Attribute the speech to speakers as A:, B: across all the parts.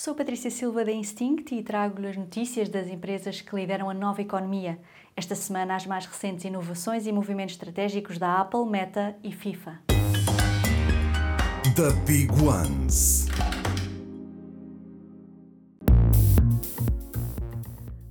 A: Sou Patrícia Silva da Instinct e trago-lhe as notícias das empresas que lideram a nova economia. Esta semana, as mais recentes inovações e movimentos estratégicos da Apple, Meta e FIFA. The Big Ones.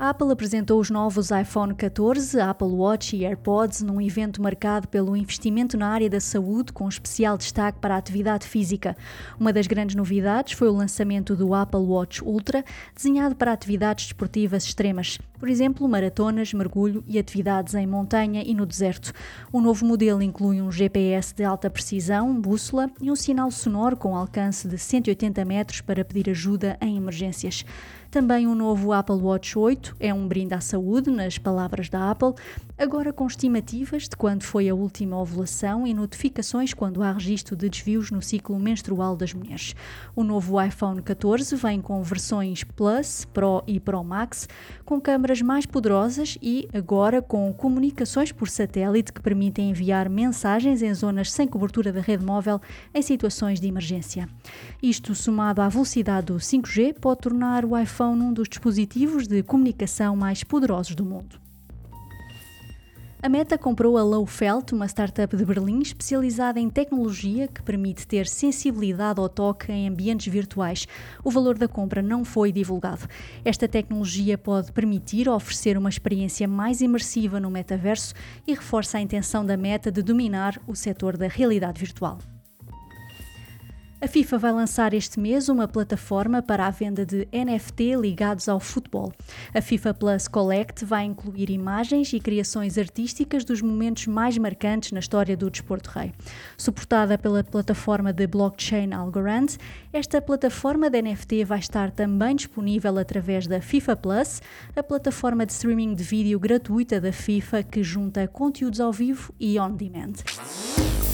A: A Apple apresentou os novos iPhone 14, Apple Watch e AirPods num evento marcado pelo investimento na área da saúde, com especial destaque para a atividade física. Uma das grandes novidades foi o lançamento do Apple Watch Ultra, desenhado para atividades desportivas extremas, por exemplo, maratonas, mergulho e atividades em montanha e no deserto. O novo modelo inclui um GPS de alta precisão, bússola e um sinal sonoro com alcance de 180 metros para pedir ajuda em emergências. Também o um novo Apple Watch 8 é um brinde à saúde, nas palavras da Apple, agora com estimativas de quando foi a última ovulação e notificações quando há registro de desvios no ciclo menstrual das mulheres. O novo iPhone 14 vem com versões Plus, Pro e Pro Max, com câmaras mais poderosas e agora com comunicações por satélite que permitem enviar mensagens em zonas sem cobertura da rede móvel em situações de emergência. Isto, somado à velocidade do 5G, pode tornar o iPhone um dos dispositivos de comunicação mais poderosos do mundo. A Meta comprou a Lowfelt, uma startup de Berlim especializada em tecnologia que permite ter sensibilidade ao toque em ambientes virtuais. O valor da compra não foi divulgado. Esta tecnologia pode permitir oferecer uma experiência mais imersiva no metaverso e reforça a intenção da Meta de dominar o setor da realidade virtual. A FIFA vai lançar este mês uma plataforma para a venda de NFT ligados ao futebol. A FIFA Plus Collect vai incluir imagens e criações artísticas dos momentos mais marcantes na história do desporto rei. Suportada pela plataforma de blockchain Algorand, esta plataforma de NFT vai estar também disponível através da FIFA Plus, a plataforma de streaming de vídeo gratuita da FIFA que junta conteúdos ao vivo e on demand.